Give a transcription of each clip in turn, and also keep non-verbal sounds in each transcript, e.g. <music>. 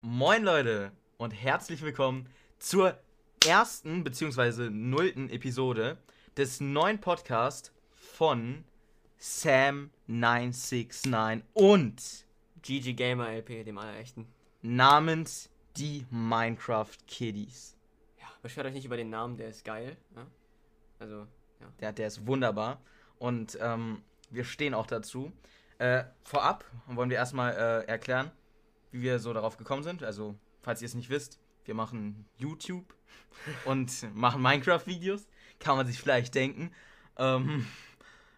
Moin Leute und herzlich willkommen zur ersten bzw. nullten Episode des neuen Podcasts von Sam969 und GG Gamer LP, dem allerechten. namens die Minecraft Kiddies. Ja, beschwert euch nicht über den Namen, der ist geil. Ja? Also, ja. Der, der ist wunderbar und ähm, wir stehen auch dazu. Äh, vorab wollen wir erstmal äh, erklären, wie wir so darauf gekommen sind. Also, falls ihr es nicht wisst, wir machen YouTube <laughs> und machen Minecraft-Videos. Kann man sich vielleicht denken. Ähm,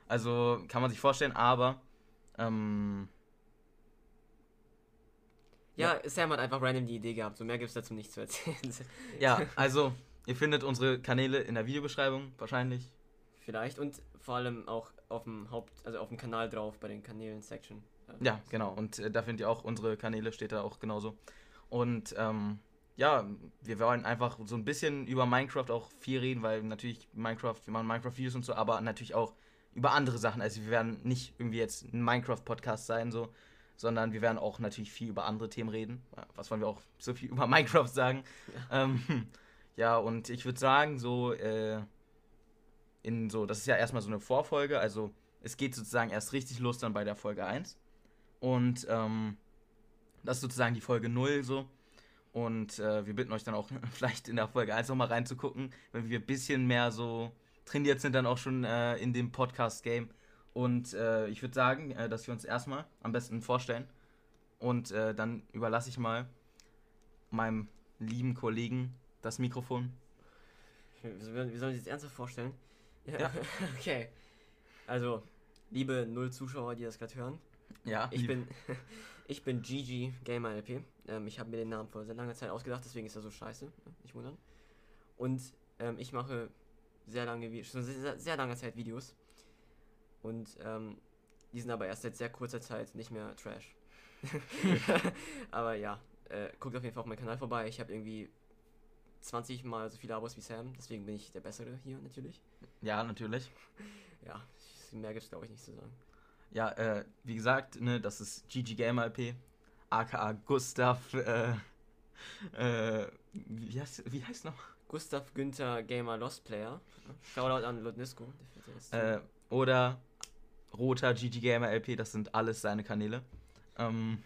also, kann man sich vorstellen, aber ähm, ja, Sam hat einfach random die Idee gehabt. So mehr gibt es dazu nicht zu erzählen. <laughs> ja, also, ihr findet unsere Kanäle in der Videobeschreibung wahrscheinlich. Vielleicht und vor allem auch auf dem Haupt, also auf dem Kanal drauf bei den Kanälen-Section. Ja, genau. Und äh, da findet ihr auch unsere Kanäle, steht da auch genauso. Und ähm, ja, wir wollen einfach so ein bisschen über Minecraft auch viel reden, weil natürlich Minecraft, wir machen Minecraft-Videos und so, aber natürlich auch über andere Sachen. Also wir werden nicht irgendwie jetzt ein Minecraft-Podcast sein, so, sondern wir werden auch natürlich viel über andere Themen reden. Was wollen wir auch so viel <laughs> über Minecraft sagen? Ja, ähm, <laughs> ja und ich würde sagen, so, äh, in so, das ist ja erstmal so eine Vorfolge, also es geht sozusagen erst richtig los dann bei der Folge 1. Und ähm, das ist sozusagen die Folge 0 so. Und äh, wir bitten euch dann auch <laughs> vielleicht in der Folge 1 nochmal reinzugucken, wenn wir ein bisschen mehr so trainiert sind, dann auch schon äh, in dem Podcast-Game. Und äh, ich würde sagen, äh, dass wir uns erstmal am besten vorstellen. Und äh, dann überlasse ich mal meinem lieben Kollegen das Mikrofon. Wir sollen uns jetzt ernsthaft vorstellen? Ja. ja. <laughs> okay. Also, liebe null Zuschauer, die das gerade hören. Ja. Ich bin, <laughs> <laughs> ich bin GG Gamer LP. Ähm, ich habe mir den Namen vor sehr langer Zeit ausgedacht, deswegen ist er so scheiße. Ne? Nicht wundern. Und ähm, ich mache sehr lange, schon sehr, sehr lange Zeit Videos. Und ähm, die sind aber erst seit sehr kurzer Zeit nicht mehr Trash. <laughs> aber ja, äh, guckt auf jeden Fall auf meinen Kanal vorbei. Ich habe irgendwie 20 mal so viele Abos wie Sam, deswegen bin ich der Bessere hier natürlich. Ja, natürlich. Ja, mehr gibt es glaube ich nicht zu sagen. Ja, äh, wie gesagt, ne, das ist GG Gamer LP, aka Gustav, äh, äh, wie heißt, wie heißt noch? Gustav Günther Gamer Lost Player. Shoutout an Lodnisco. Äh, oder Roter GG Gamer LP, das sind alles seine Kanäle. Ähm,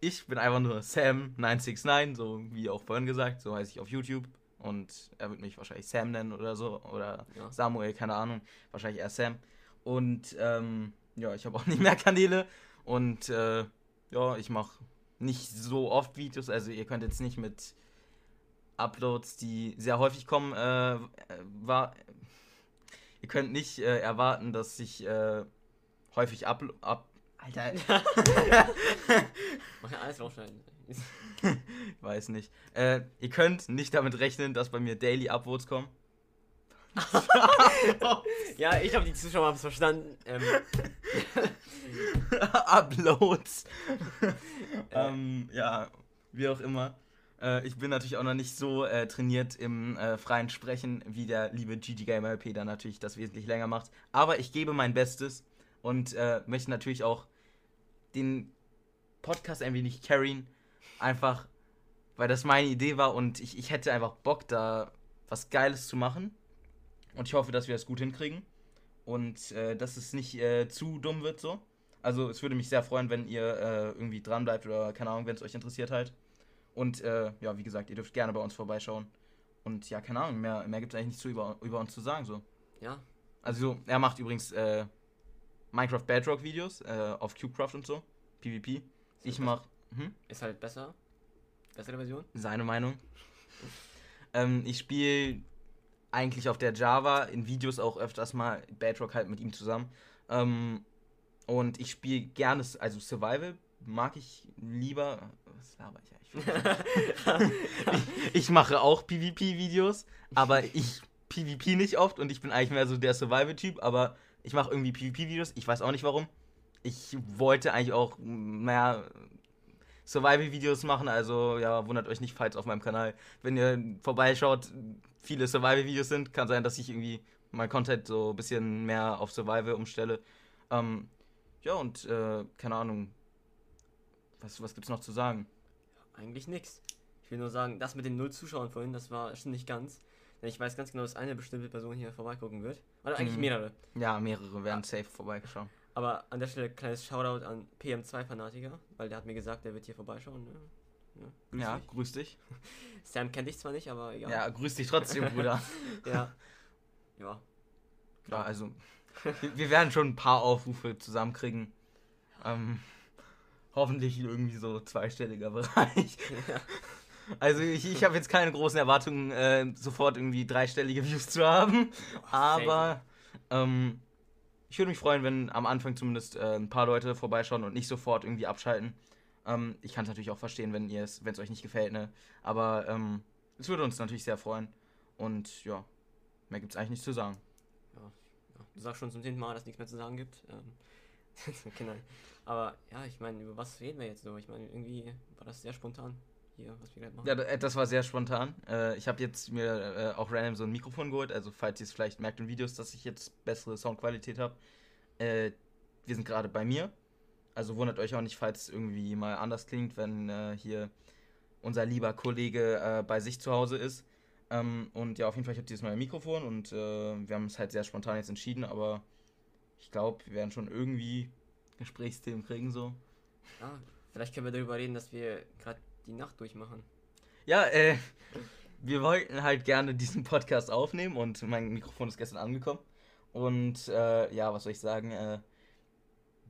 ich bin einfach nur Sam969, so wie auch vorhin gesagt, so heiße ich auf YouTube. Und er wird mich wahrscheinlich Sam nennen oder so. Oder ja. Samuel, keine Ahnung. Wahrscheinlich eher Sam. Und ähm, ja, ich habe auch <laughs> nicht mehr Kanäle. Und äh, ja, ich mache nicht so oft Videos. Also ihr könnt jetzt nicht mit Uploads, die sehr häufig kommen, äh, war. Ihr könnt nicht äh, erwarten, dass ich äh, häufig up, up Alter. <laughs> Mach ja alles rausschneiden. <laughs> Weiß nicht. Äh, ihr könnt nicht damit rechnen, dass bei mir Daily Upvotes kommen. Ja, ich glaube, die Zuschauer haben es verstanden. Ähm. <laughs> Uploads. ähm, ja, wie auch immer. Äh, ich bin natürlich auch noch nicht so äh, trainiert im äh, freien Sprechen, wie der liebe GG Gamer LP, der natürlich das wesentlich länger macht. Aber ich gebe mein Bestes und äh, möchte natürlich auch den Podcast ein wenig carryen. Einfach, weil das meine Idee war und ich, ich hätte einfach Bock, da was Geiles zu machen. Und ich hoffe, dass wir das gut hinkriegen. Und äh, dass es nicht äh, zu dumm wird so. Also es würde mich sehr freuen, wenn ihr äh, irgendwie dran bleibt oder keine Ahnung, wenn es euch interessiert halt. Und äh, ja, wie gesagt, ihr dürft gerne bei uns vorbeischauen. Und ja, keine Ahnung, mehr, mehr gibt es eigentlich nicht zu über, über uns zu sagen so. Ja. Also er macht übrigens äh, Minecraft Bedrock Videos äh, auf CubeCraft und so. PvP. Ich mach. Hm? Ist halt besser. Bessere Version? Seine Meinung. <laughs> ähm, ich spiele eigentlich auf der Java, in Videos auch öfters mal Bedrock halt mit ihm zusammen. Ähm, und ich spiele gerne, also Survival mag ich lieber. Was laber ich eigentlich? ich, <laughs> ich mache auch PvP-Videos, aber ich PvP nicht oft und ich bin eigentlich mehr so der Survival-Typ, aber ich mache irgendwie PvP-Videos, ich weiß auch nicht warum. Ich wollte eigentlich auch mehr Survival-Videos machen, also ja, wundert euch nicht, falls auf meinem Kanal, wenn ihr vorbeischaut, viele Survival-Videos sind. Kann sein, dass ich irgendwie mein Content so ein bisschen mehr auf Survival umstelle. Ähm, ja, und äh, keine Ahnung. Was, was gibt's noch zu sagen? eigentlich nichts. Ich will nur sagen, das mit den null Zuschauern vorhin, das war schon nicht ganz. Denn ich weiß ganz genau, dass eine bestimmte Person hier vorbeigucken wird. Oder eigentlich Mhm. mehrere. Ja, mehrere werden safe vorbeigeschaut. Aber an der Stelle kleines Shoutout an PM2-Fanatiker, weil der hat mir gesagt, der wird hier vorbeischauen. Ne? Ne? Grüß Ja, dich. grüß dich. <laughs> Sam kennt dich zwar nicht, aber egal. Ja, grüß dich trotzdem, Bruder. <laughs> Ja. ja. Ja, also, wir, werden schon ein paar Aufrufe zusammenkriegen. Ähm, hoffentlich irgendwie so zweistelliger <laughs> Bereich. ja. Also ich, ich habe jetzt keine großen Erwartungen, äh, sofort irgendwie dreistellige Views zu haben. Aber ähm, ich würde mich freuen, wenn am Anfang zumindest äh, ein paar Leute vorbeischauen und nicht sofort irgendwie abschalten. Ähm, ich kann es natürlich auch verstehen, wenn ihr es, wenn es euch nicht gefällt, ne? Aber ähm, es würde uns natürlich sehr freuen. Und ja, mehr gibt es eigentlich nicht zu sagen. Ja, du sagst schon zum zehnten Mal, dass es nichts mehr zu sagen gibt. Ähm, <laughs> genau. Aber ja, ich meine, über was reden wir jetzt so? Ich meine, irgendwie war das sehr spontan hier, was wir gerade machen. Ja, äh, das war sehr spontan. Äh, ich habe jetzt mir äh, auch random so ein Mikrofon geholt. Also falls ihr es vielleicht merkt in Videos, dass ich jetzt bessere Soundqualität habe. Wir sind gerade bei mir. Also wundert euch auch nicht, falls es irgendwie mal anders klingt, wenn hier unser lieber Kollege bei sich zu Hause ist. Ähm, und ja, auf jeden Fall, ich habe dieses Mal ein Mikrofon und wir haben es halt sehr spontan jetzt entschieden, aber ich glaube, wir werden schon irgendwie Gesprächsthemen kriegen so. Ja, vielleicht können wir darüber reden, dass wir gerade die Nacht durchmachen. Ja, äh, wir wollten halt gerne diesen Podcast aufnehmen und mein Mikrofon ist gestern angekommen. Und äh, ja, was soll ich sagen? Äh,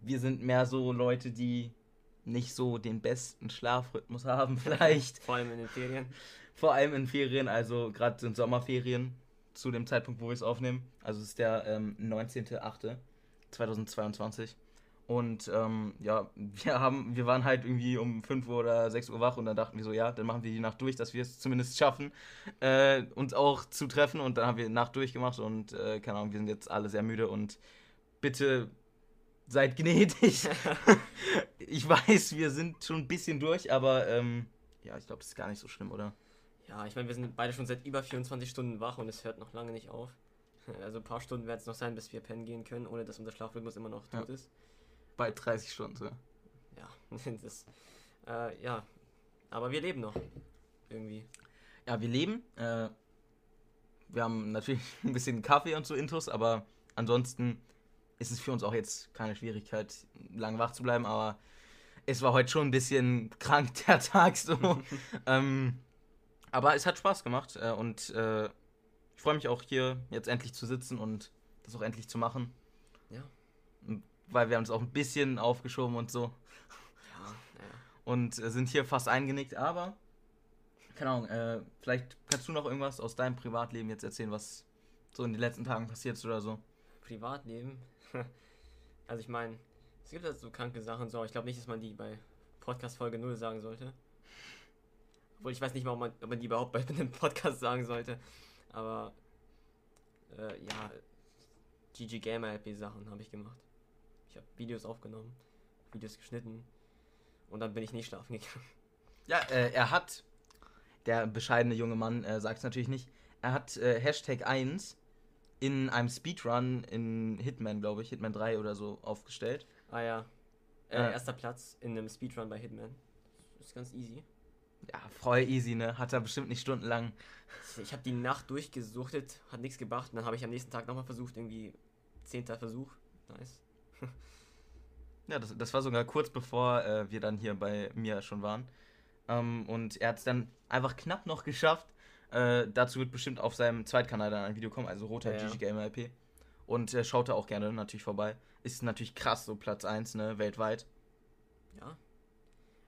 wir sind mehr so Leute, die nicht so den besten Schlafrhythmus haben, <laughs> vielleicht. Vor allem in den Ferien. Vor allem in Ferien, also gerade sind Sommerferien zu dem Zeitpunkt, wo wir es aufnehmen. Also es ist der ähm, 19.08.2022. Und ähm, ja, <laughs> wir haben, wir waren halt irgendwie um 5 Uhr oder 6 Uhr wach und dann dachten wir so, ja, dann machen wir die Nacht durch, dass wir es zumindest schaffen, äh, uns auch zu treffen. Und dann haben wir die Nacht durchgemacht und äh, keine Ahnung, wir sind jetzt alle sehr müde und bitte seid gnädig. <laughs> ich weiß, wir sind schon ein bisschen durch, aber ähm, ja, ich glaube, das ist gar nicht so schlimm, oder? Ja, ich meine, wir sind beide schon seit über 24 Stunden wach und es hört noch lange nicht auf. Also ein paar Stunden werden es noch sein, bis wir pennen gehen können, ohne dass unser Schlafrhythmus immer noch Ja. tot ist. Bald 30 Stunden. Ja, <laughs> das, äh, ja. Aber wir leben noch. Irgendwie. Ja, wir leben. Äh, wir haben natürlich <laughs> ein bisschen Kaffee und so Intus, aber ansonsten ist es für uns auch jetzt keine Schwierigkeit, lang wach zu bleiben, aber es war heute schon ein bisschen <laughs> krank der Tag so. ähm, aber es hat Spaß gemacht äh, und äh, ich freue mich auch hier jetzt endlich zu sitzen und das auch endlich zu machen. Ja. Weil wir haben es auch ein bisschen aufgeschoben und so Ja, naja. und äh, sind hier fast eingenickt, aber keine Ahnung, äh, vielleicht kannst du noch irgendwas aus deinem Privatleben jetzt erzählen, was so in den letzten Tagen passiert ist oder so. Privatleben. <laughs> also ich meine, es gibt halt so kranke Sachen so, aber ich glaube nicht, dass man die bei Podcast Folge 0 sagen sollte. Obwohl ich weiß nicht mal, ob man, ob man die überhaupt bei <laughs> einem Podcast sagen sollte. Aber äh, ja, GG Gamer LP Sachen habe ich gemacht. Ich habe Videos aufgenommen, Videos geschnitten und dann bin ich nicht schlafen gegangen. Ja, äh, er hat, der bescheidene junge Mann äh, sagt es natürlich nicht, er hat äh, Hashtag 1 in einem Speedrun in Hitman, glaube ich, Hitman 3 oder so aufgestellt. Ah ja. Äh, erster Platz in einem Speedrun bei Hitman. Ist ganz easy. Ja, voll easy, ne? Hat er bestimmt nicht stundenlang. Ich habe die Nacht durchgesuchtet, hat nichts gebracht. Und dann habe ich am nächsten Tag nochmal versucht, irgendwie zehnter Versuch. Nice. <laughs> Ja, das, das war sogar kurz bevor äh, wir dann hier bei mir schon waren. Ähm, und er hat es dann einfach knapp noch geschafft. Äh, dazu wird bestimmt auf seinem Zweitkanal dann ein Video kommen, also roter Ja, LP. Und äh, schaut da auch gerne natürlich vorbei. Ist natürlich krass, so Platz 1, ne, weltweit. Ja.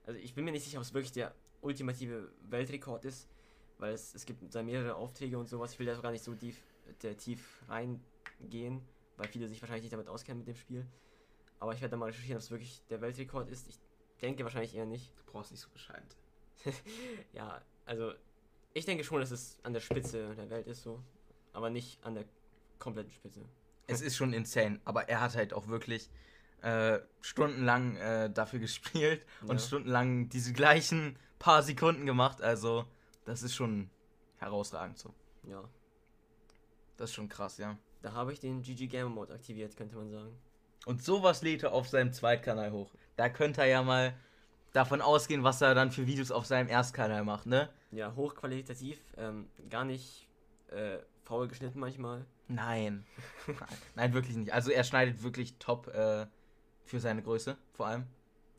Also ich bin mir nicht sicher, ob es wirklich der ultimative Weltrekord ist, weil es, es gibt da mehrere Aufträge und sowas. Ich will da gar nicht so tief, der, tief reingehen, weil viele sich wahrscheinlich nicht damit auskennen mit dem Spiel. Aber ich werde da mal recherchieren, ob es wirklich der Weltrekord ist. Ich denke wahrscheinlich eher nicht. Du brauchst nicht so bescheiden. <laughs> Ja, also ich denke schon, dass es an der Spitze der Welt ist so, aber nicht an der kompletten Spitze. <laughs> Es ist schon insane, aber er hat halt auch wirklich äh, stundenlang äh, dafür gespielt und Ja. stundenlang diese gleichen paar Sekunden gemacht. Also, das ist schon herausragend so. Ja, Das ist schon krass, ja. Da habe ich den GG Gamer Mode aktiviert, könnte man sagen. Und sowas lädt er auf seinem Zweitkanal hoch. Da könnte er ja mal davon ausgehen, was er dann für Videos auf seinem Erstkanal macht, ne? Ja, hochqualitativ, ähm, gar nicht äh, faul geschnitten manchmal. Nein. <laughs> Nein. Wirklich nicht. Also er schneidet wirklich top äh, für seine Größe, vor allem.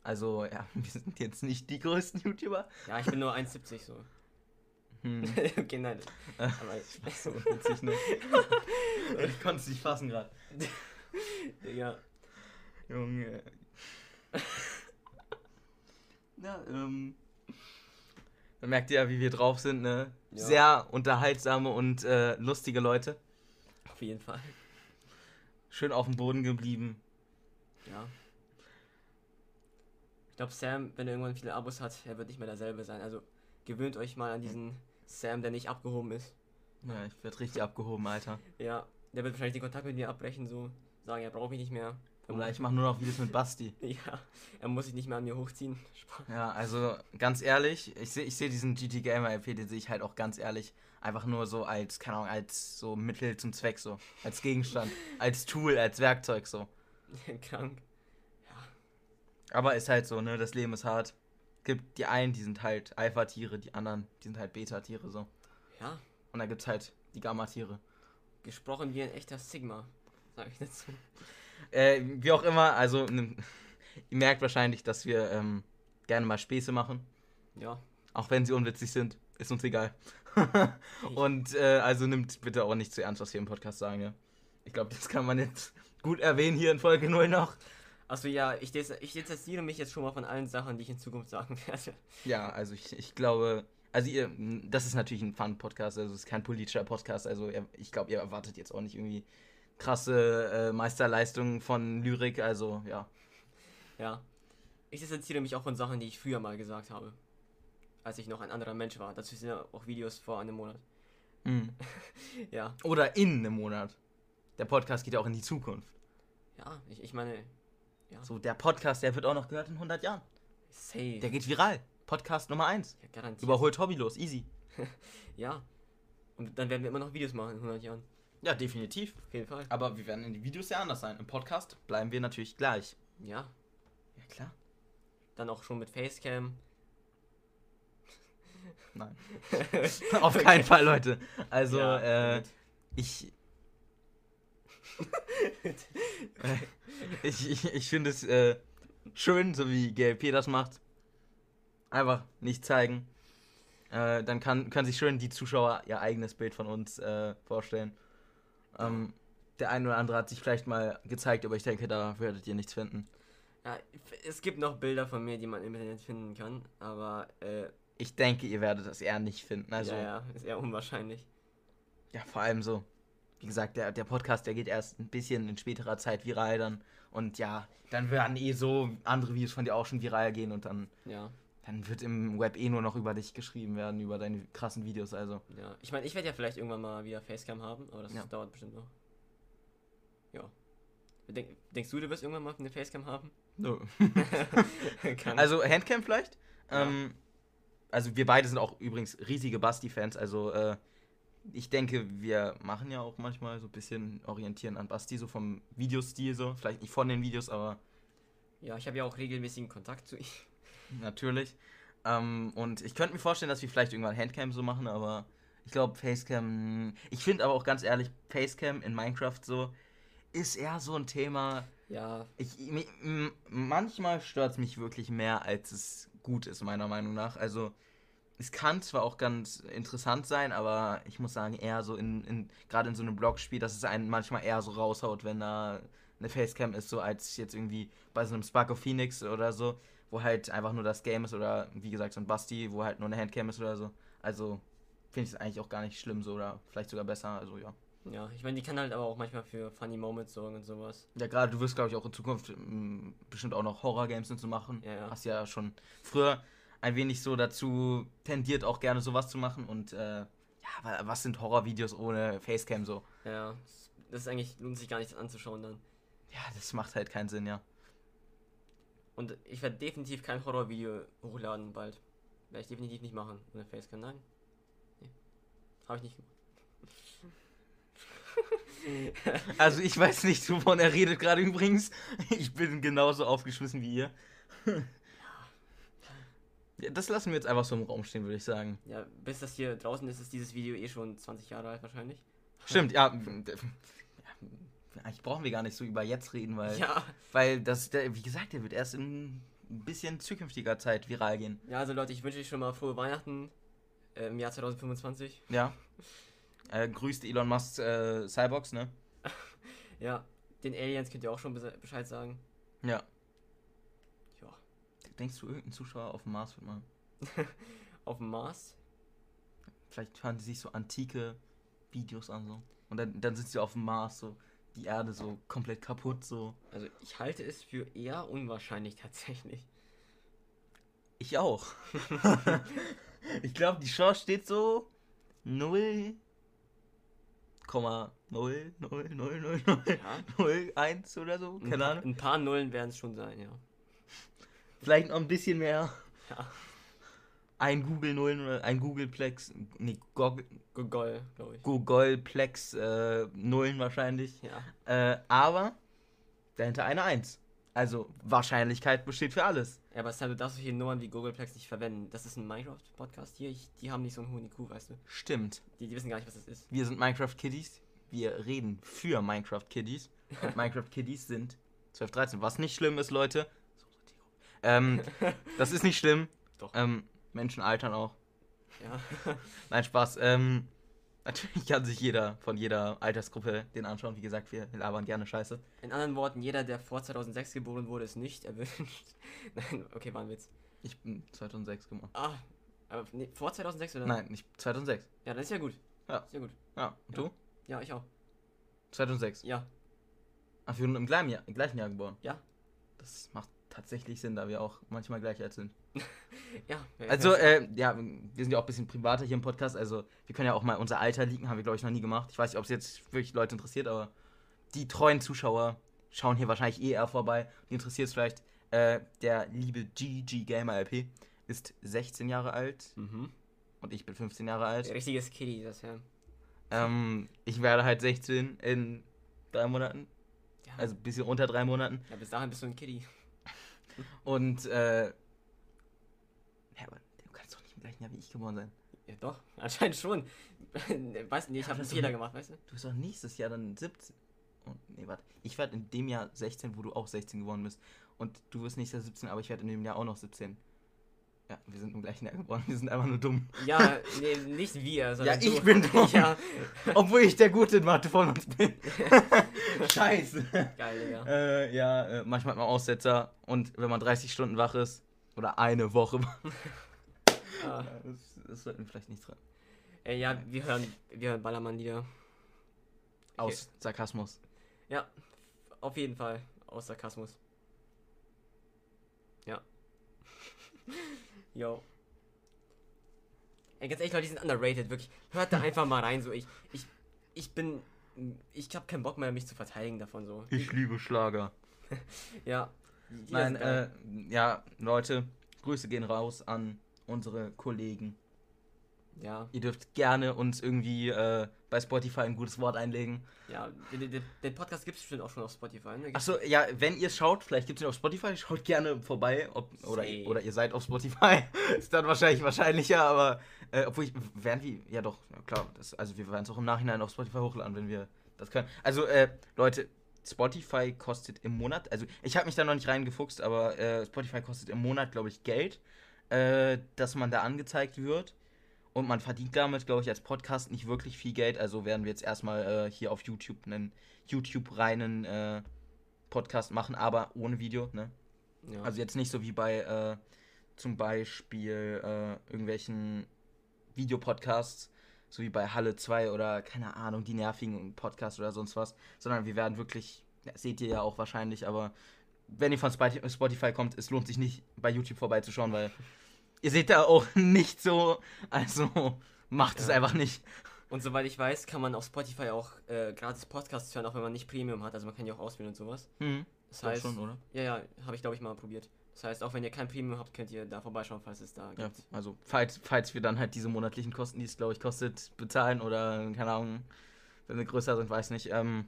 Also, ja, <laughs> wir sind jetzt nicht die größten YouTuber. Ja, ich bin nur 1,70 so. Hm. <laughs> okay, nein. <laughs> Aber so witzig, ne? <laughs> ich konnte es nicht fassen gerade. ja. Junge. ja, ähm. Dann merkt ihr ja, wie wir drauf sind, ne? Ja. Sehr unterhaltsame und äh, lustige Leute. Auf jeden Fall. Schön auf dem Boden geblieben. Ja. Ich glaube, Sam, wenn er irgendwann viele Abos hat, er wird nicht mehr derselbe sein. Also gewöhnt euch mal an diesen Sam, der nicht abgehoben ist. Ja, ich werde richtig abgehoben, Alter. Ja, der wird wahrscheinlich den Kontakt mit mir abbrechen, so sagen, er braucht mich nicht mehr. Er Oder ich mache nur noch Videos mit Basti. <laughs> Ja, er muss sich nicht mehr an mir hochziehen. <laughs> Ja, also ganz ehrlich, ich sehe ich seh diesen GT Gamer LP, den sehe ich halt auch ganz ehrlich einfach nur so als, keine Ahnung, als so Mittel zum Zweck so. Als Gegenstand, <laughs> als Tool, als Werkzeug so. Krank. Aber ist halt so, ne, das Leben ist hart. Gibt die einen, die sind halt Alpha-Tiere, die anderen, die sind halt Beta-Tiere so. Ja, Und dann gibt's halt die Gamma-Tiere. gesprochen wie ein echter Sigma, sag ich dazu. Äh, wie auch immer, also ne, <laughs> ihr merkt wahrscheinlich, dass wir ähm, gerne mal Späße machen. Ja, Auch wenn sie unwitzig sind, ist uns egal. <laughs> <laughs> Und äh, also nimmt bitte auch nicht zu ernst, was wir im Podcast sagen. Ja? Ich glaube, das kann man jetzt gut erwähnen hier in Folge 0 noch. Also ja, ich, dis ich distanziere mich jetzt schon mal von allen Sachen, die ich in Zukunft sagen <laughs> werde. Ja, also ich, ich glaube, also ihr, das ist natürlich ein Fun-Podcast, also es ist kein politischer Podcast, also ich glaube, ihr erwartet jetzt auch nicht irgendwie krasse äh, Meisterleistungen von Lyrik, also ja. Ja. Ich distanziere mich auch von Sachen, die ich früher mal gesagt habe. Als ich noch ein anderer Mensch war. Dazu sind ja auch Videos vor einem Monat. Mhm. <laughs> Ja. Oder in einem Monat. Der Podcast geht ja auch in die Zukunft. Ja, ich, ich meine, So, der Podcast, der wird auch noch gehört in 100 Jahren. safe. Der geht viral. Podcast Nummer 1. ja, garantiert. Überholt hobbylos, easy. <laughs> Ja. Und dann werden wir immer noch Videos machen in 100 Jahren. Ja, definitiv. Auf jeden Fall. Aber wir werden in die Videos ja anders sein. Im Podcast bleiben wir natürlich gleich. Ja. Ja, klar. Dann auch schon mit Facecam. Nein. <laughs> Auf keinen Fall, Leute. Also, Ja, äh, ich. <laughs> ich ich, ich finde es äh, schön, so wie GLP das macht. Einfach nicht zeigen. Äh, dann kann, können sich schön die Zuschauer ihr eigenes Bild von uns äh, vorstellen. Ähm, der eine oder andere hat sich vielleicht mal gezeigt, aber ich denke, da werdet ihr nichts finden. Ja, es gibt noch Bilder von mir, die man im Internet finden kann, aber äh, Ich denke, ihr werdet das eher nicht finden. Also, ja, ja, ja, ist eher unwahrscheinlich. vor allem so. Wie gesagt, der, der Podcast, der geht erst ein bisschen in späterer Zeit viral dann. Und ja, dann werden eh so andere Videos von dir auch schon viral gehen und dann, Ja, dann wird im Web eh nur noch über dich geschrieben werden, über deine krassen Videos. Also, ja. Ich meine, ich werde ja vielleicht irgendwann mal wieder Facecam haben, aber das Ja. dauert bestimmt noch. Ja. Denk, denkst du, du wirst irgendwann mal eine Facecam haben? no. <laughs> Kann. also Handcam vielleicht. Ja. Ähm, also wir beide sind auch übrigens riesige Basti-Fans. Also äh, ich denke, wir machen ja auch manchmal so ein bisschen orientieren an Basti, so vom Videostil so. Vielleicht nicht von den Videos, aber ja, ich habe ja auch regelmäßigen Kontakt zu ihm. Natürlich. Ähm, und ich könnte mir vorstellen, dass wir vielleicht irgendwann Handcam so machen, aber ich glaube, Facecam. Ich finde aber auch ganz ehrlich, Facecam in Minecraft so ist eher so ein Thema. Ja, Ich, manchmal stört es mich wirklich mehr, als es gut ist, meiner Meinung nach. Also, es kann zwar auch ganz interessant sein, aber ich muss sagen, eher so in, in gerade in so einem Blogspiel, dass es einen manchmal eher so raushaut, wenn da eine Facecam ist, so als jetzt irgendwie bei so einem Spark of Phoenix oder so, wo halt einfach nur das Game ist oder wie gesagt so ein Basti, wo halt nur eine Handcam ist oder so. Also finde ich es eigentlich auch gar nicht schlimm so oder vielleicht sogar besser, also ja. ja. Ich meine, die kann halt aber auch manchmal für funny Moments sorgen und sowas. Ja, gerade du wirst, glaube ich, auch in Zukunft m, bestimmt auch noch Horror-Games und so machen. Ja, ja. Hast ja schon früher ein wenig so dazu tendiert, auch gerne sowas zu machen. Und äh, ja, was sind Horror-Videos ohne Facecam so? Ja, das ist eigentlich, lohnt sich gar nicht das anzuschauen dann. Ja, das macht halt keinen Sinn, ja. Und ich werde definitiv kein Horrorvideo hochladen bald. Werde ich definitiv nicht machen. Ohne Facecam, nein. Nee. Habe ich nicht gemacht. <laughs> Also ich weiß nicht, wovon er redet gerade übrigens. Ich bin genauso aufgeschmissen wie ihr. <laughs> Das lassen wir jetzt einfach so im Raum stehen, würde ich sagen. Ja, bis das hier draußen ist, ist dieses Video eh schon 20 Jahre alt wahrscheinlich. Stimmt, ja. Eigentlich brauchen wir gar nicht so über jetzt reden, weil, Ja. weil das, der, wie gesagt, der wird erst in ein bisschen zukünftiger Zeit viral gehen. Ja, also Leute, ich wünsche euch schon mal frohe Weihnachten äh, im Jahr 2025. Ja. Äh, grüßt Elon Musk äh, Cyborgs, ne? <laughs> Ja, den Aliens könnt ihr auch schon Bescheid sagen. Ja. Denkst du, irgendein Zuschauer auf dem Mars wird mal. <laughs> Auf dem Mars. Vielleicht hören die sich so antike Videos an so. Und dann, dann sind sie auf dem Mars so, die Erde so komplett kaputt so. Also ich halte es für eher unwahrscheinlich tatsächlich. Ich auch. <laughs> ich glaube, die Chance steht so 0, 0, 0, 0, 0, 0, 0, Ja. 0, 1 oder so. Ein Keine Ahnung. ein paar Nullen werden es schon sein, ja. Vielleicht noch ein bisschen mehr. Ja. Ein Google Nullen oder ein Googleplex. Nee, Gog- Gogol, glaube ich. Googleplex äh, Nullen wahrscheinlich. Ja. Äh, aber dahinter eine 1. Also Wahrscheinlichkeit besteht für alles. Ja, aber du darfst solche Nummern wie Googleplex nicht verwenden. Das ist ein Minecraft-Podcast hier. Ich, die haben nicht so einen hohen IQ, weißt du. Stimmt. Die, die wissen gar nicht, was das ist. Wir sind Minecraft Kiddies. Wir reden für Minecraft Kiddies. Und <laughs> Minecraft Kiddies sind 12, 13. Was nicht schlimm ist, Leute. Ähm, <laughs> das ist nicht schlimm. Doch. Ähm, Menschen altern auch. Ja. <laughs> Nein, Spaß. Ähm, natürlich kann sich jeder von jeder Altersgruppe den anschauen. Wie gesagt, wir labern gerne Scheiße. In anderen Worten, jeder, der vor 2006 geboren wurde, ist nicht erwünscht. <laughs> Nein, okay, war ein Witz. Ich bin 2006 geboren. Ah, aber nee, vor 2006 oder? Nein, nicht 2006. Ja, das ist ja gut. Ja. Sehr gut. Ja, und Ja. du? Ja, ich auch. 2006. Ja. Ach, wir sind im gleichen Jahr, im gleichen Jahr geboren. Ja. Das macht tatsächlich Sinn, da wir auch manchmal gleich alt sind. <laughs> Ja. Also, äh, ja, wir sind ja auch ein bisschen privater hier im Podcast. Also, wir können ja auch mal unser Alter leaken, haben wir, glaube ich, noch nie gemacht. Ich weiß nicht, ob es jetzt wirklich Leute interessiert, aber die treuen Zuschauer schauen hier wahrscheinlich eh eher vorbei. Die interessiert es vielleicht. Äh, der liebe GG Gamer LP ist 16 Jahre alt Mhm. und ich bin 15 Jahre alt. Richtiges Kitty, das ja. Ähm, ich werde halt 16 in drei Monaten. Ja. Also ein bisschen unter drei Monaten. ja, bis dahin bist du ein Kitty. Und, äh. Ja, aber du kannst doch nicht im gleichen Jahr wie ich geboren sein. Ja, doch. <laughs> Anscheinend schon. weißt du, nee, ich Ja, habe einen Fehler gemacht, weißt du? Du bist doch nächstes Jahr dann 17. Und, nee, warte. Ich werde in dem Jahr 16, wo du auch 16 geworden bist. Und du wirst nächstes Jahr 17, aber ich werde in dem Jahr auch noch 17. Ja, wir sind im gleichen Jahr geboren. Wir sind einfach nur dumm. Ja, nee, nicht wir, <laughs> sondern Ja, ich du. bin dumm. <laughs> ja, <laughs> Obwohl ich der Gute in Mathe von uns bin. Scheiße. geil, Digga. Äh, ja, äh, manchmal hat man Aussetzer. Und wenn man 30 Stunden wach ist, oder eine Woche, Ah. das, das sollten wir vielleicht nicht dran. Äh, ja, wir hören, wir hören Ballermann-Lieder. Aus Sarkasmus. Ja, auf jeden Fall. Aus Sarkasmus. Ja. <laughs> Yo. Ey, ganz ehrlich, Leute, die sind underrated, wirklich. Hört da einfach mal rein, so. Ich, ich, ich bin. Ich hab keinen Bock mehr, mich zu verteidigen davon, so. Ich liebe Schlager. <laughs> Ja. Nein, äh, ja, Leute, Grüße gehen raus an unsere Kollegen. Ja, Ihr dürft gerne uns irgendwie äh, bei Spotify ein gutes Wort einlegen. ja. Den, den, den Podcast gibt's bestimmt auch schon auf Spotify, ne? Achso, ja, wenn ihr schaut, vielleicht gibt es ihn auf Spotify, <laughs> schaut gerne vorbei. Ob, oder, oder ihr seid auf Spotify. <laughs> Ist dann wahrscheinlich wahrscheinlicher, aber äh, obwohl ich, werden wir, ja doch, ja klar, das, also wir werden es auch im Nachhinein auf Spotify hochladen, wenn wir das können. Also, äh, Leute, Spotify kostet im Monat, also ich habe mich da noch nicht reingefuchst, aber äh, Spotify kostet im Monat, glaube ich, Geld, äh, dass man da angezeigt wird. Und man verdient damit, glaube ich, als Podcast nicht wirklich viel Geld. Also werden wir jetzt erstmal äh, hier auf YouTube einen YouTube-reinen äh, Podcast machen, aber ohne Video, ne? Ja. Also jetzt nicht so wie bei äh, zum Beispiel äh, irgendwelchen Videopodcasts, so wie bei Halle 2 oder keine Ahnung, die nervigen Podcasts oder sonst was, sondern wir werden wirklich, ja, seht ihr ja auch wahrscheinlich, aber wenn ihr von Spoti- Spotify kommt, es lohnt sich nicht bei YouTube vorbeizuschauen, weil <laughs> ihr seht da auch <laughs> nicht so, also macht es Ja. einfach nicht. Und soweit ich weiß, kann man auf Spotify auch äh, gratis Podcasts hören, auch wenn man nicht Premium hat. Also man kann die auch auswählen und sowas. Hm. Das heißt, schon, oder? ja, ja, habe ich glaube ich mal probiert. Das heißt, auch wenn ihr kein Premium habt, könnt ihr da vorbeischauen, falls es da Ja, gibt. also falls, falls wir dann halt diese monatlichen Kosten, die es glaube ich kostet, bezahlen oder keine Ahnung, wenn wir größer sind, weiß nicht. Ähm,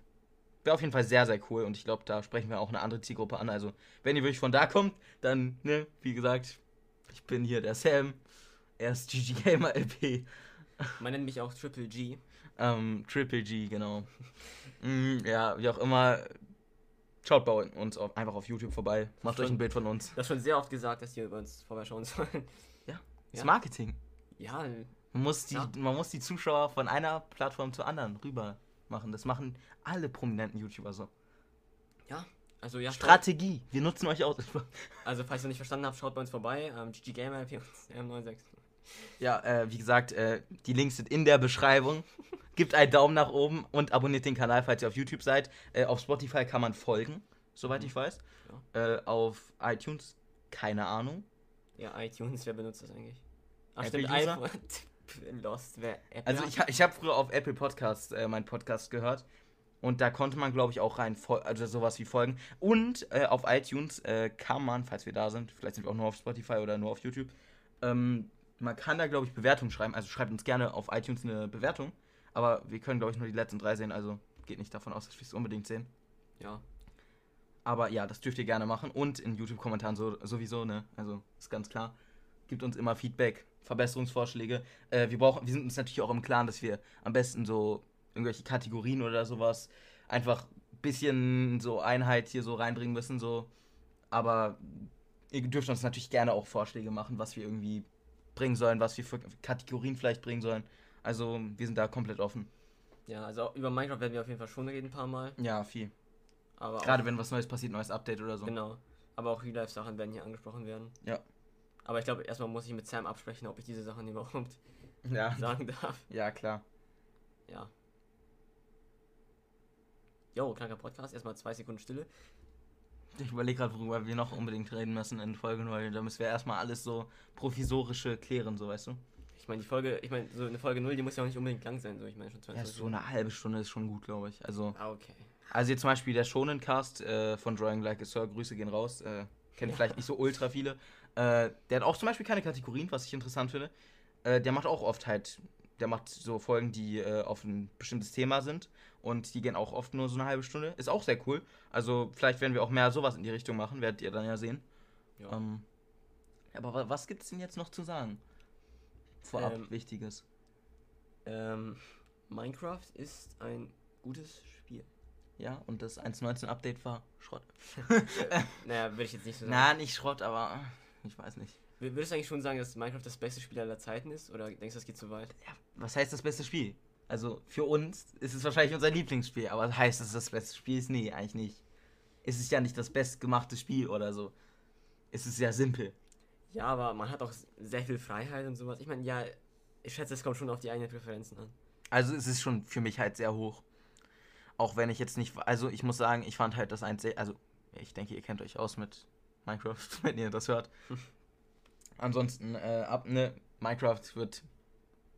Wäre auf jeden Fall sehr, sehr cool und ich glaube, da sprechen wir auch eine andere Zielgruppe an. Also, wenn ihr wirklich von da kommt, dann, ne, wie gesagt, Ich bin hier der Sam. Er ist GG Gamer LP. Man nennt mich auch Triple G. Ähm, Triple G, genau. mm, ja, wie auch immer. Schaut bei uns auf, einfach auf YouTube vorbei. Macht euch ein Bild von uns. Das schon sehr oft gesagt, dass ihr über uns vorbeischauen sollen. Das Ja. Marketing. Ja, Man muss, die, Ja. man muss die Zuschauer von einer Plattform zur anderen rüber machen. Das machen alle prominenten YouTuber so. Also ja. Strategie. Wir nutzen euch aus. <laughs> Also falls ihr nicht verstanden habt, schaut bei uns vorbei. Ähm, GG Gamer LP und M96. Ja, äh, wie gesagt, äh, die Links sind in der Beschreibung. Gebt einen Daumen nach oben und abonniert den Kanal, falls ihr auf YouTube seid. Äh, auf Spotify kann man folgen, soweit ich weiß. Äh, auf iTunes, keine Ahnung. Ja, iTunes, wer benutzt das eigentlich? Ach Apple stimmt, iPhone. <laughs> Lost, wer Apple Also ich, ich habe früher auf Apple Podcasts äh, meinen Podcast gehört. Und da konnte man, glaube ich, auch rein, also sowas wie folgen. Und äh, auf iTunes äh, kann man, falls wir da sind, vielleicht sind wir auch nur auf Spotify oder nur auf YouTube, ähm, man kann da, glaube ich, Bewertungen schreiben. Also schreibt uns gerne auf iTunes eine Bewertung. Aber wir können, glaube ich, nur die letzten drei sehen. Also geht nicht davon aus, dass wir es unbedingt sehen. Ja. Aber ja, das dürft ihr gerne machen. Und in YouTube-Kommentaren so, sowieso, ne? Also ist ganz klar. Gibt uns immer Feedback, Verbesserungsvorschläge. Äh, wir, brauchen, wir sind uns natürlich auch im Klaren, dass wir am besten so irgendwelche Kategorien oder sowas einfach ein bisschen so Einheit hier so reinbringen müssen. So. Aber ihr dürft uns natürlich gerne auch Vorschläge machen, was wir irgendwie bringen sollen, was wir für Kategorien vielleicht bringen sollen. Also wir sind da komplett offen. Ja, also über Minecraft werden wir auf jeden Fall schon reden ein paar Mal. Ja, viel. Aber Gerade wenn was Neues passiert, neues Update oder so. Genau. Aber auch Real-Life-Sachen werden hier angesprochen werden. Ja. Aber ich glaube, erstmal muss ich mit Sam absprechen, ob ich diese Sachen überhaupt Ja, <laughs> sagen darf. ja klar. Ja. Jo, kranker Podcast. Erstmal zwei Sekunden Stille. Ich überlege gerade, worüber wir noch unbedingt reden müssen in Folge 0. Da müssen wir erstmal alles so provisorische klären, so weißt du? Ich meine, die Folge, ich meine, so eine Folge 0, die muss ja auch nicht unbedingt lang sein. So, ich meine schon Ja, 22 so eine halbe Stunde ist schon gut, glaube ich. Also, Ah, okay. also jetzt zum Beispiel der Shonen-Cast äh, von Drawing Like a Sir, Grüße gehen raus. Äh, kennen vielleicht nicht so ultra viele. Äh, der hat auch zum Beispiel keine Kategorien, was ich interessant finde. Äh, der macht auch oft halt, der macht so Folgen, die äh, auf ein bestimmtes Thema sind. Und die gehen auch oft nur so eine halbe Stunde. Ist auch sehr cool. Also vielleicht werden wir auch mehr sowas in die Richtung machen, werdet ihr dann ja sehen. Ja. Ähm, aber wa was gibt's denn jetzt noch zu sagen? Vorab Ähm, Wichtiges. Ähm, Minecraft ist ein gutes Spiel. Ja, und das 1.19 Update war Schrott. <laughs> Naja, würde ich jetzt nicht so <laughs> sagen. Na, nicht Schrott, aber ich weiß nicht. Wür- Würdest du eigentlich schon sagen, dass Minecraft das beste Spiel aller Zeiten ist? Oder denkst du, das geht zu weit? Ja, was heißt das beste Spiel? Also für uns ist es wahrscheinlich unser Lieblingsspiel, aber heißt es das beste Spiel ist? Nee, eigentlich nicht. Es ist ja nicht das bestgemachte Spiel oder so. Es ist ja simpel. Ja, aber man hat auch sehr viel Freiheit und sowas. Ich meine, ja, ich schätze, es kommt schon auf die eigenen Präferenzen an. Also es ist schon für mich halt sehr hoch. Auch wenn ich jetzt nicht, also ich muss sagen, ich fand halt das ein sehr, also ich denke, ihr kennt euch aus mit Minecraft, <laughs> wenn ihr das hört. <laughs> Ansonsten, äh, ab, ne, Minecraft wird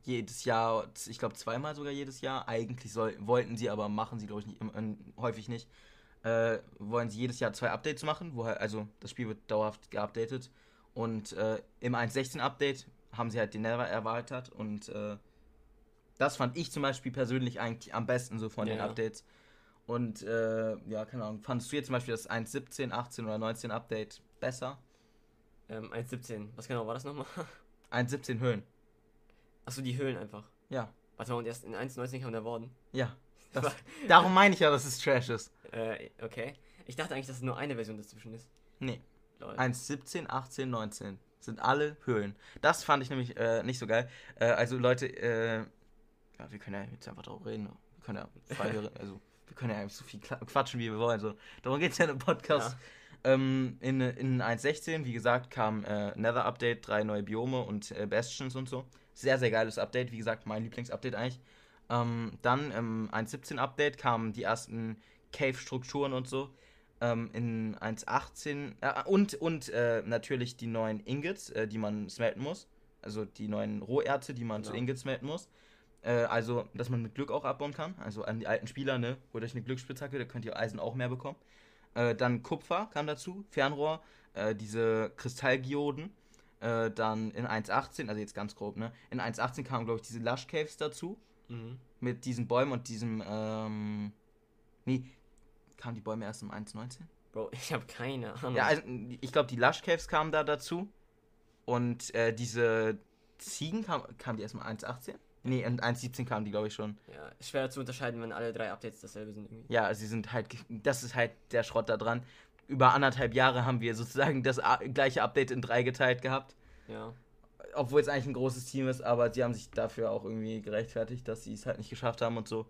jedes Jahr, ich glaube zweimal sogar jedes Jahr, eigentlich soll, wollten sie, aber machen sie, glaube ich, nicht, häufig nicht, äh, wollen sie jedes Jahr zwei Updates machen, wo halt, also das Spiel wird dauerhaft geupdatet und äh, im 1.16 Update haben sie halt den Nether erweitert und äh, das fand ich zum Beispiel persönlich eigentlich am besten so von den Ja. Updates. Und äh, ja, keine Ahnung, fandest du jetzt zum Beispiel das 1.17, 18 oder 19 Update besser? Ähm, 1.17. Was genau war das nochmal? <laughs> 1.17 Höhlen. Achso, die Höhlen einfach. Ja, Warte mal, und erst in 1.19 kam der Worden. ja. <laughs> Das, darum meine ich ja, dass es Trash ist. Äh, okay. Ich dachte eigentlich, dass es nur eine Version dazwischen ist. Nee. Lol. 1.17, 18, 19 sind alle Höhlen. Das fand ich nämlich äh, nicht so geil. Äh, also Leute, äh, ja, wir können ja jetzt einfach darüber reden. Wir können ja frei, <laughs> also wir können ja so viel quatschen, wie wir wollen. Also, darum geht es ja in einem Podcast. Ähm, in, in 1.16, wie gesagt, kam äh, Nether Update, drei neue Biome und äh, Bastions und so. Sehr, sehr geiles Update. Wie gesagt, mein Lieblingsupdate eigentlich. Ähm, dann im 1.17 Update kamen die ersten Cave-Strukturen und so. Ähm, in 1.18 äh, und, und äh, natürlich die neuen Ingots, äh, die man smelten muss. Also die neuen Roherze, die man zu Genau. Ingots smelten muss. Äh, also, dass man mit Glück auch abbauen kann. Also an die alten Spieler, ne? Holt euch eine Glücksspitzhacke, da könnt ihr Eisen auch mehr bekommen. Äh, dann Kupfer kam dazu, Fernrohr, äh, diese Kristallgioden. Äh, dann in 1.18, also jetzt ganz grob, ne? In 1.18 kamen, glaube ich, diese Lush Caves dazu. Mhm. Mit diesen Bäumen und diesem, ähm. Nee, kamen die Bäume erst im 1.19? Bro, <laughs> ich habe keine Ahnung. Ja, also ich glaube, die Lush Caves kamen da dazu. Und äh, diese Ziegen kam, kam die erstmal 1.18? Nee, in 1.17 kamen die, glaube ich, schon. Ja, schwer zu unterscheiden, wenn alle drei Updates dasselbe sind irgendwie. Ja, sie sind halt, das ist halt der Schrott da dran. Über anderthalb Jahre haben wir sozusagen das A gleiche Update in drei geteilt gehabt. Ja. Obwohl es eigentlich ein großes Team ist, aber sie haben sich dafür auch irgendwie gerechtfertigt, dass sie es halt nicht geschafft haben und so.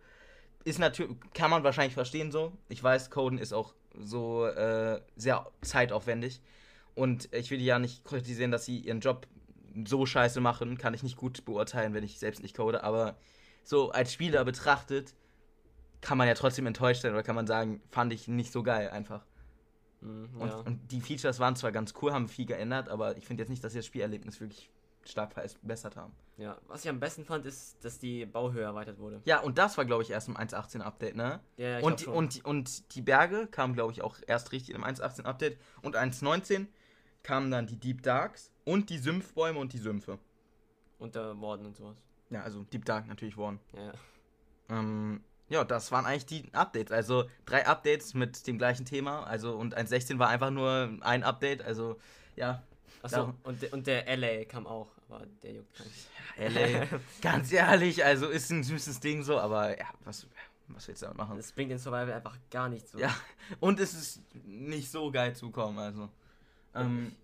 Ist natürlich, kann man wahrscheinlich verstehen so. Ich weiß, Coden ist auch so äh, sehr zeitaufwendig. Und ich will die ja nicht kritisieren, dass sie ihren Job so scheiße machen. Kann ich nicht gut beurteilen, wenn ich selbst nicht code. Aber so als Spieler betrachtet, kann man ja trotzdem enttäuscht sein oder kann man sagen, fand ich nicht so geil einfach. Mhm, Und, ja. und die Features waren zwar ganz cool, haben viel geändert, aber ich finde jetzt nicht, dass sie das Spielerlebnis wirklich stark verbessert haben. ja. Was ich am besten fand, ist, dass die Bauhöhe erweitert wurde. Ja, und das war, glaube ich, erst im 1.18 Update, ne? Ja, ja, ich und, die, schon. und, die- und die Berge kamen, glaube ich, auch erst richtig im 1.18 Update. Und 1.19 kamen dann die Deep Darks und die Sümpfbäume und die Sümpfe. Und der Morden und sowas. Ja, also Deep Dark natürlich worden. Ja, ja. Ähm, ja, das waren eigentlich die Updates. Also drei Updates mit dem gleichen Thema. Also und 1.16 war einfach nur ein Update. Also ja, Achso, und, der- und der LA kam auch, aber der juckt keinen. LA, <laughs> ganz ehrlich, also ist ein süßes Ding so, aber ja, was, was willst du damit machen? Das bringt den Survival einfach gar nicht so. Ja, und es ist nicht so geil zu kommen, also. Ähm,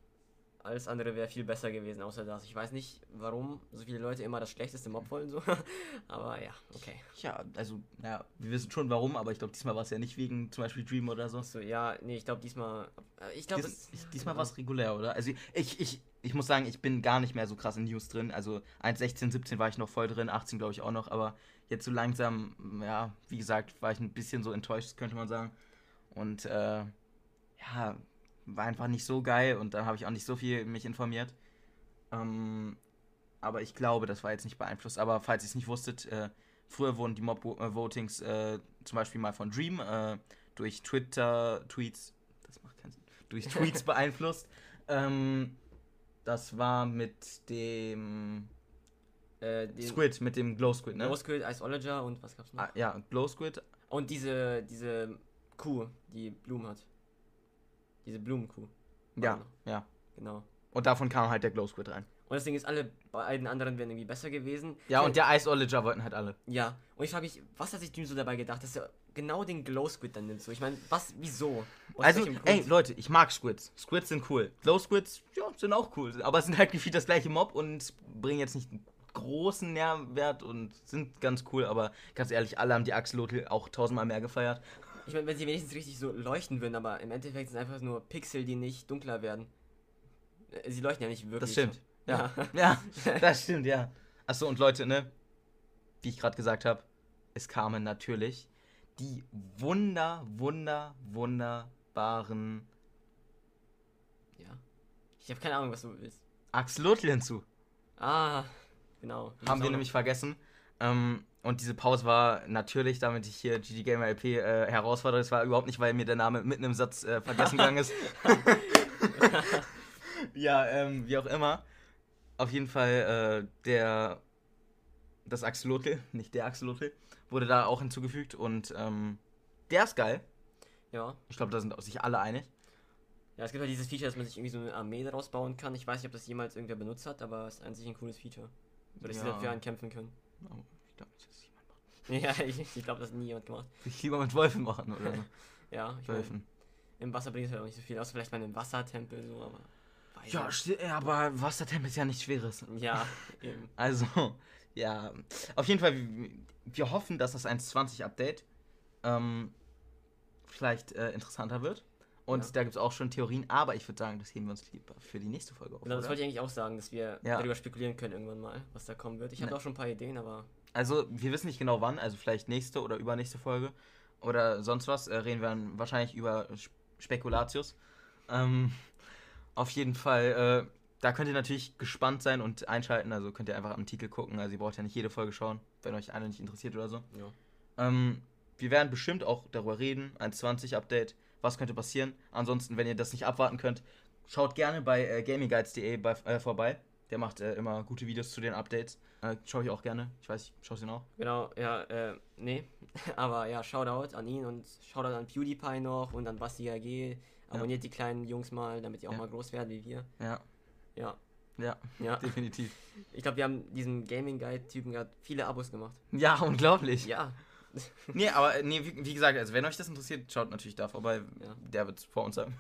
Alles andere wäre viel besser gewesen, außer das. Ich weiß nicht, warum so viele Leute immer das schlechteste Mob wollen, so. <laughs> aber ja, okay. ja, also, ja, wir wissen schon warum, aber ich glaube, diesmal war es ja nicht wegen zum Beispiel Dream oder so. So, ja, nee, ich glaube diesmal. äh, Ich glaube, Dies, diesmal war es regulär, oder? Also ich, ich, ich muss sagen, ich bin gar nicht mehr so krass in News drin. Also 1.16, 17 war ich noch voll drin, 18 glaube ich auch noch, aber jetzt so langsam, ja, wie gesagt, war ich ein bisschen so enttäuscht, könnte man sagen. Und äh, ja, war einfach nicht so geil und da habe ich auch nicht so viel mich informiert. Ähm, aber ich glaube, das war jetzt nicht beeinflusst. Aber falls ihr es nicht wusstet, äh, früher wurden die Mob-Votings äh, zum Beispiel mal von Dream äh, durch Twitter-Tweets, das macht keinen Sinn, durch Tweets <laughs> beeinflusst. Ähm, das war mit dem äh, den Squid, mit dem Glow Squid, ne? Glow Squid, Iceologer und was gab's noch? Ah, ja, Glow Squid. Und diese, diese Kuh, die Blumen hat. Diese Blumenkuh. Ja, ja. Genau. Und davon kam halt der Glow Squid rein. Und das Ding ist, alle beiden anderen wären irgendwie besser gewesen. Ja, Ich- und der Ice Olager wollten halt alle. Ja, und ich frage mich, was hat sich Dream so dabei gedacht, dass er genau den Glow Squid dann nimmt? So, ich meine, was, wieso? Aus Also, ey? Leute, ich mag Squids. Squids sind cool. Glow Squids, ja, sind auch cool. Aber es sind halt gefühlt das gleiche Mob und bringen jetzt nicht großen Nährwert und sind ganz cool. Aber ganz ehrlich, alle haben die Axolotl auch tausendmal mehr gefeiert. Ich meine, wenn sie wenigstens richtig so leuchten würden, aber im Endeffekt sind einfach nur Pixel, die nicht dunkler werden. Äh, Sie leuchten ja nicht wirklich. Das stimmt. Ja, ja, das stimmt, ja. Achso, und Leute, ne, wie ich gerade gesagt habe, es kamen natürlich die wunder, wunder, wunderbaren Ja. Ich habe keine Ahnung, was du willst. Axolotl hinzu. Ah, genau. Haben wir nämlich vergessen. Ähm, und diese Pause war natürlich, damit ich hier GG Gamer LP äh, herausfordere. Es war überhaupt nicht, weil mir der Name mitten im Satz äh, vergessen gegangen ist. <laughs> ja, ähm, wie auch immer. Auf jeden Fall, äh, der. Das Axolotl, <laughs> nicht der Axolotl, wurde da auch hinzugefügt und ähm, der ist geil. Ja. Ich glaube, da sind sich alle einig. Ja, es gibt halt dieses Feature, dass man sich irgendwie so eine Armee daraus bauen kann. Ich weiß nicht, ob das jemals irgendwer benutzt hat, aber es ist an sich ein cooles Feature. So, dass sie Ja. dafür einen kämpfen können. Ich glaube nicht, dass das jemand macht. <laughs> Ja, ich, ich glaube, das hat nie jemand gemacht. Sich lieber mit Wolfen machen oder. <laughs> Ja, ich mein, Wölfen. im Wasser bringt es halt auch nicht so viel, außer vielleicht mal einen Wassertempel, so, aber. Ja, aber Wassertempel ist ja nichts Schweres. Ja, <laughs> eben. Also, ja. Auf jeden Fall, wir, hoffen, dass das 1.20 Update ähm, vielleicht äh, interessanter wird. Und Ja. da gibt es auch schon Theorien, aber ich würde sagen, das heben wir uns lieber für die nächste Folge auf. Genau, das wollte ich eigentlich auch sagen, dass wir Ja. darüber spekulieren können irgendwann mal, was da kommen wird. Ich habe Ne. auch schon ein paar Ideen, aber Also, wir wissen nicht genau wann, also vielleicht nächste oder übernächste Folge oder sonst was. Äh, reden wir dann wahrscheinlich über Sp- Spekulatius. Ähm, auf jeden Fall, äh, da könnt ihr natürlich gespannt sein und einschalten. Also könnt ihr einfach am Titel gucken. Also ihr braucht ja nicht jede Folge schauen, wenn euch eine nicht interessiert oder so. ja. Ähm, wir werden bestimmt auch darüber reden. 1.20 Update. Was könnte passieren? Ansonsten, wenn ihr das nicht abwarten könnt, schaut gerne bei äh, gamingguides.de äh, vorbei. Der macht äh, immer gute Videos zu den Updates. Äh, schaue ich auch gerne. Ich weiß, ich schaue sie auch. Genau, ja, äh, nee. <laughs> Aber ja, Shoutout an ihn und Shoutout an PewDiePie noch und an Basti AG. Abonniert die kleinen Jungs mal, damit die auch Ja. mal groß werden wie wir. Ja. Ja. Ja, Ja. <laughs> definitiv. Ich glaube, wir haben diesem Gaming Guide-Typen gerade viele Abos gemacht. Ja, <laughs> unglaublich. Ja. Nee, aber äh, nee, wie, wie gesagt, also wenn euch das interessiert, schaut natürlich da vorbei. Ja. Der wird vor uns sein.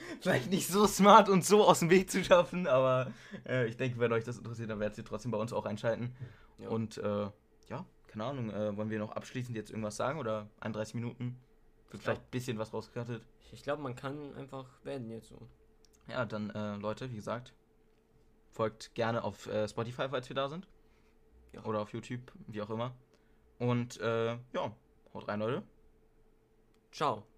<laughs> Vielleicht nicht so smart und so aus dem Weg zu schaffen, aber äh, ich denke, wenn euch das interessiert, dann werdet ihr trotzdem bei uns auch einschalten. Ja. Und äh, ja, keine Ahnung, äh, wollen wir noch abschließend jetzt irgendwas sagen oder 31 Minuten? Wird vielleicht ein bisschen was rausgekattet. Ich glaube, man kann einfach werden jetzt so. Ja, dann äh, Leute, wie gesagt, folgt gerne auf äh, Spotify, falls wir da sind. Ja. Oder auf YouTube, wie auch immer. Und äh, ja, haut rein, Leute. Ciao.